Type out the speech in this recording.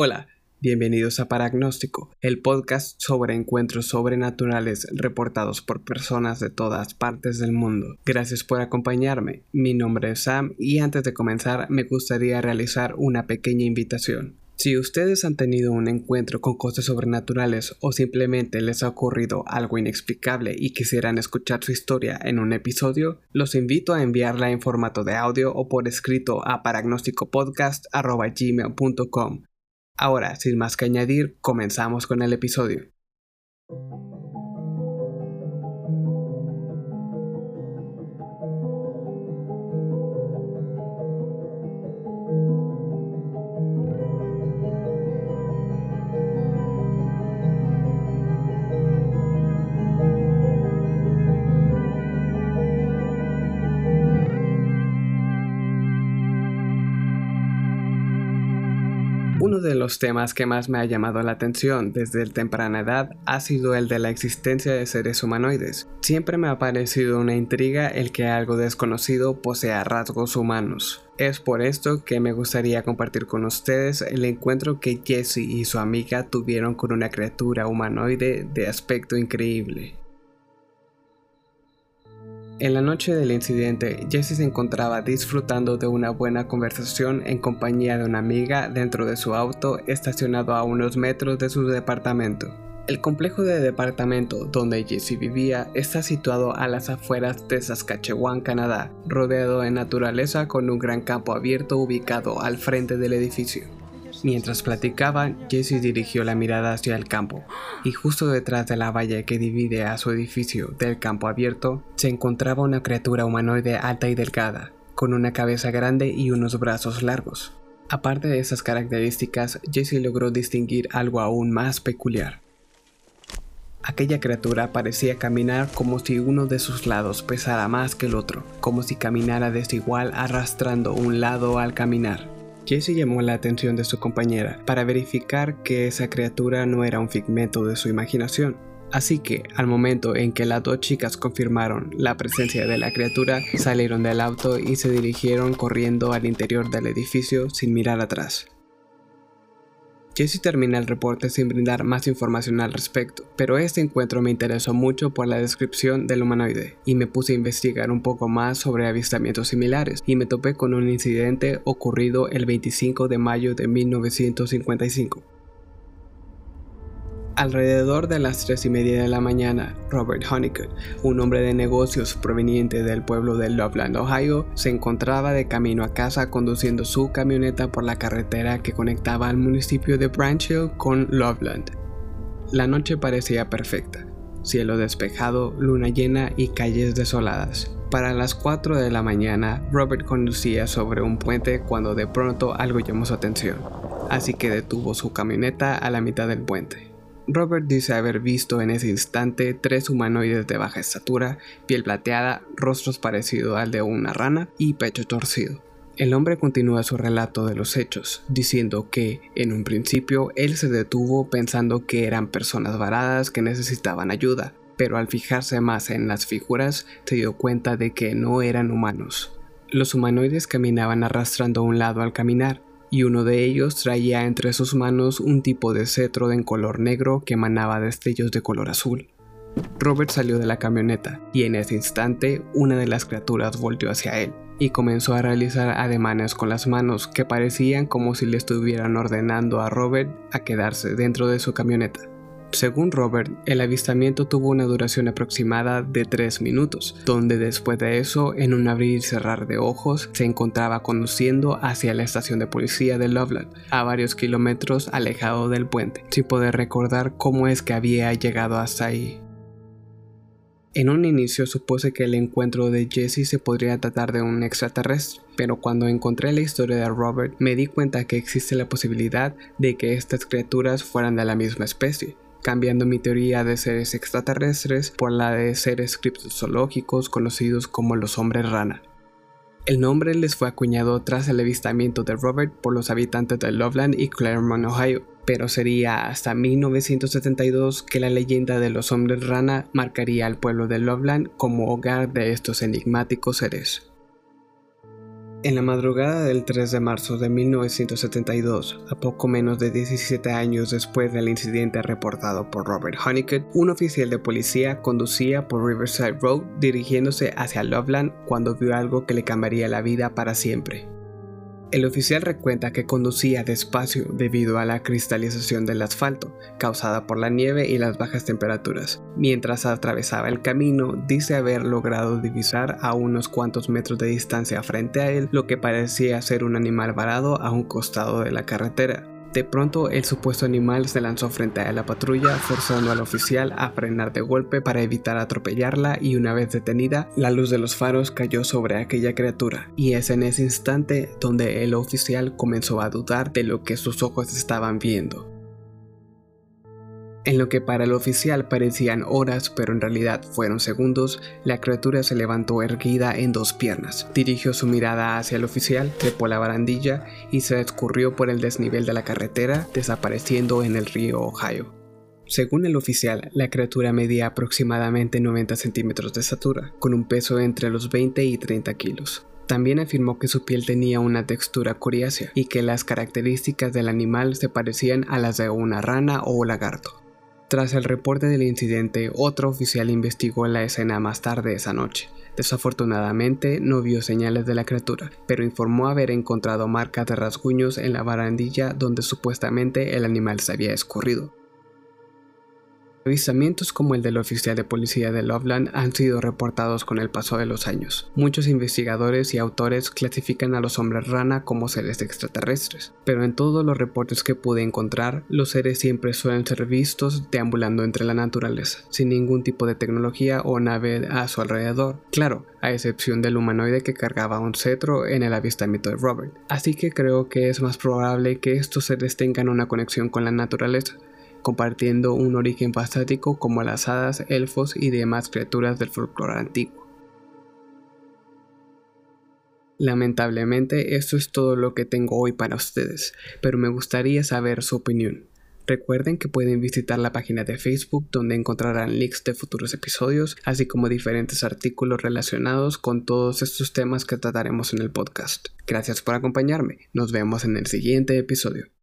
Hola, bienvenidos a Paragnóstico, el podcast sobre encuentros sobrenaturales reportados por personas de todas partes del mundo. Gracias por acompañarme, mi nombre es Sam y antes de comenzar me gustaría realizar una pequeña invitación. Si ustedes han tenido un encuentro con cosas sobrenaturales o simplemente les ha ocurrido algo inexplicable y quisieran escuchar su historia en un episodio, los invito a enviarla en formato de audio o por escrito a paragnósticopodcast.gmail.com Ahora, sin más que añadir, comenzamos con el episodio. Uno de los temas que más me ha llamado la atención desde temprana edad ha sido el de la existencia de seres humanoides. Siempre me ha parecido una intriga el que algo desconocido posea rasgos humanos. Es por esto que me gustaría compartir con ustedes el encuentro que Jesse y su amiga tuvieron con una criatura humanoide de aspecto increíble. En la noche del incidente, Jesse se encontraba disfrutando de una buena conversación en compañía de una amiga dentro de su auto estacionado a unos metros de su departamento. El complejo de departamento donde Jesse vivía está situado a las afueras de Saskatchewan, Canadá, rodeado de naturaleza con un gran campo abierto ubicado al frente del edificio. Mientras platicaban, Jesse dirigió la mirada hacia el campo, y justo detrás de la valla que divide a su edificio del campo abierto, se encontraba una criatura humanoide alta y delgada, con una cabeza grande y unos brazos largos. Aparte de esas características, Jesse logró distinguir algo aún más peculiar. Aquella criatura parecía caminar como si uno de sus lados pesara más que el otro, como si caminara desigual arrastrando un lado al caminar. Jesse llamó la atención de su compañera para verificar que esa criatura no era un figmento de su imaginación. Así que, al momento en que las dos chicas confirmaron la presencia de la criatura, salieron del auto y se dirigieron corriendo al interior del edificio sin mirar atrás. Jesse termina el reporte sin brindar más información al respecto, pero este encuentro me interesó mucho por la descripción del humanoide y me puse a investigar un poco más sobre avistamientos similares y me topé con un incidente ocurrido el 25 de mayo de 1955. Alrededor de las 3 y media de la mañana, Robert Honeycutt, un hombre de negocios proveniente del pueblo de Loveland, Ohio, se encontraba de camino a casa conduciendo su camioneta por la carretera que conectaba al municipio de Branch Hill con Loveland. La noche parecía perfecta, cielo despejado, luna llena y calles desoladas. Para las 4 de la mañana, Robert conducía sobre un puente cuando de pronto algo llamó su atención, así que detuvo su camioneta a la mitad del puente. Robert dice haber visto en ese instante tres humanoides de baja estatura, piel plateada, rostros parecidos al de una rana y pecho torcido. El hombre continúa su relato de los hechos, diciendo que, en un principio, él se detuvo pensando que eran personas varadas que necesitaban ayuda, pero al fijarse más en las figuras, se dio cuenta de que no eran humanos. Los humanoides caminaban arrastrando a un lado al caminar, y uno de ellos traía entre sus manos un tipo de cetro en color negro que emanaba destellos de color azul. Robert salió de la camioneta y en ese instante una de las criaturas volvió hacia él y comenzó a realizar ademanes con las manos que parecían como si le estuvieran ordenando a Robert a quedarse dentro de su camioneta. Según Robert, el avistamiento tuvo una duración aproximada de 3 minutos, donde después de eso, en un abrir y cerrar de ojos, se encontraba conduciendo hacia la estación de policía de Loveland, a varios kilómetros alejado del puente, sin poder recordar cómo es que había llegado hasta ahí. En un inicio supuse que el encuentro de Jesse se podría tratar de un extraterrestre, pero cuando encontré la historia de Robert me di cuenta que existe la posibilidad de que estas criaturas fueran de la misma especie, cambiando mi teoría de seres extraterrestres por la de seres criptozoológicos conocidos como los hombres rana. El nombre les fue acuñado tras el avistamiento de Robert por los habitantes de Loveland y Claremont, Ohio, pero sería hasta 1972 que la leyenda de los hombres rana marcaría al pueblo de Loveland como hogar de estos enigmáticos seres. En la madrugada del 3 de marzo de 1972, a poco menos de 17 años después del incidente reportado por Robert Honeycutt, un oficial de policía conducía por Riverside Road dirigiéndose hacia Loveland cuando vio algo que le cambiaría la vida para siempre. El oficial recuenta que conducía despacio debido a la cristalización del asfalto, causada por la nieve y las bajas temperaturas. Mientras atravesaba el camino, dice haber logrado divisar a unos cuantos metros de distancia frente a él lo que parecía ser un animal varado a un costado de la carretera. De pronto, el supuesto animal se lanzó frente a la patrulla, forzando al oficial a frenar de golpe para evitar atropellarla y una vez detenida, la luz de los faros cayó sobre aquella criatura, y es en ese instante donde el oficial comenzó a dudar de lo que sus ojos estaban viendo. En lo que para el oficial parecían horas, pero en realidad fueron segundos, la criatura se levantó erguida en dos piernas, dirigió su mirada hacia el oficial, trepó la barandilla y se escurrió por el desnivel de la carretera, desapareciendo en el río Ohio. Según el oficial, la criatura medía aproximadamente 90 centímetros de estatura, con un peso entre los 20 y 30 kilos. También afirmó que su piel tenía una textura coriácea y que las características del animal se parecían a las de una rana o lagarto. Tras el reporte del incidente, otro oficial investigó la escena más tarde esa noche. Desafortunadamente no vio señales de la criatura, pero informó haber encontrado marcas de rasguños en la barandilla donde supuestamente el animal se había escurrido. Avistamientos como el del oficial de policía de Loveland han sido reportados con el paso de los años. Muchos investigadores y autores clasifican a los hombres rana como seres extraterrestres, pero en todos los reportes que pude encontrar, los seres siempre suelen ser vistos deambulando entre la naturaleza, sin ningún tipo de tecnología o nave a su alrededor. Claro, a excepción del humanoide que cargaba un cetro en el avistamiento de Robert. Así que creo que es más probable que estos seres tengan una conexión con la naturaleza, compartiendo un origen fastático como las hadas, elfos y demás criaturas del folclore antiguo. Lamentablemente esto es todo lo que tengo hoy para ustedes, pero me gustaría saber su opinión. Recuerden que pueden visitar la página de Facebook donde encontrarán links de futuros episodios, así como diferentes artículos relacionados con todos estos temas que trataremos en el podcast. Gracias por acompañarme, nos vemos en el siguiente episodio.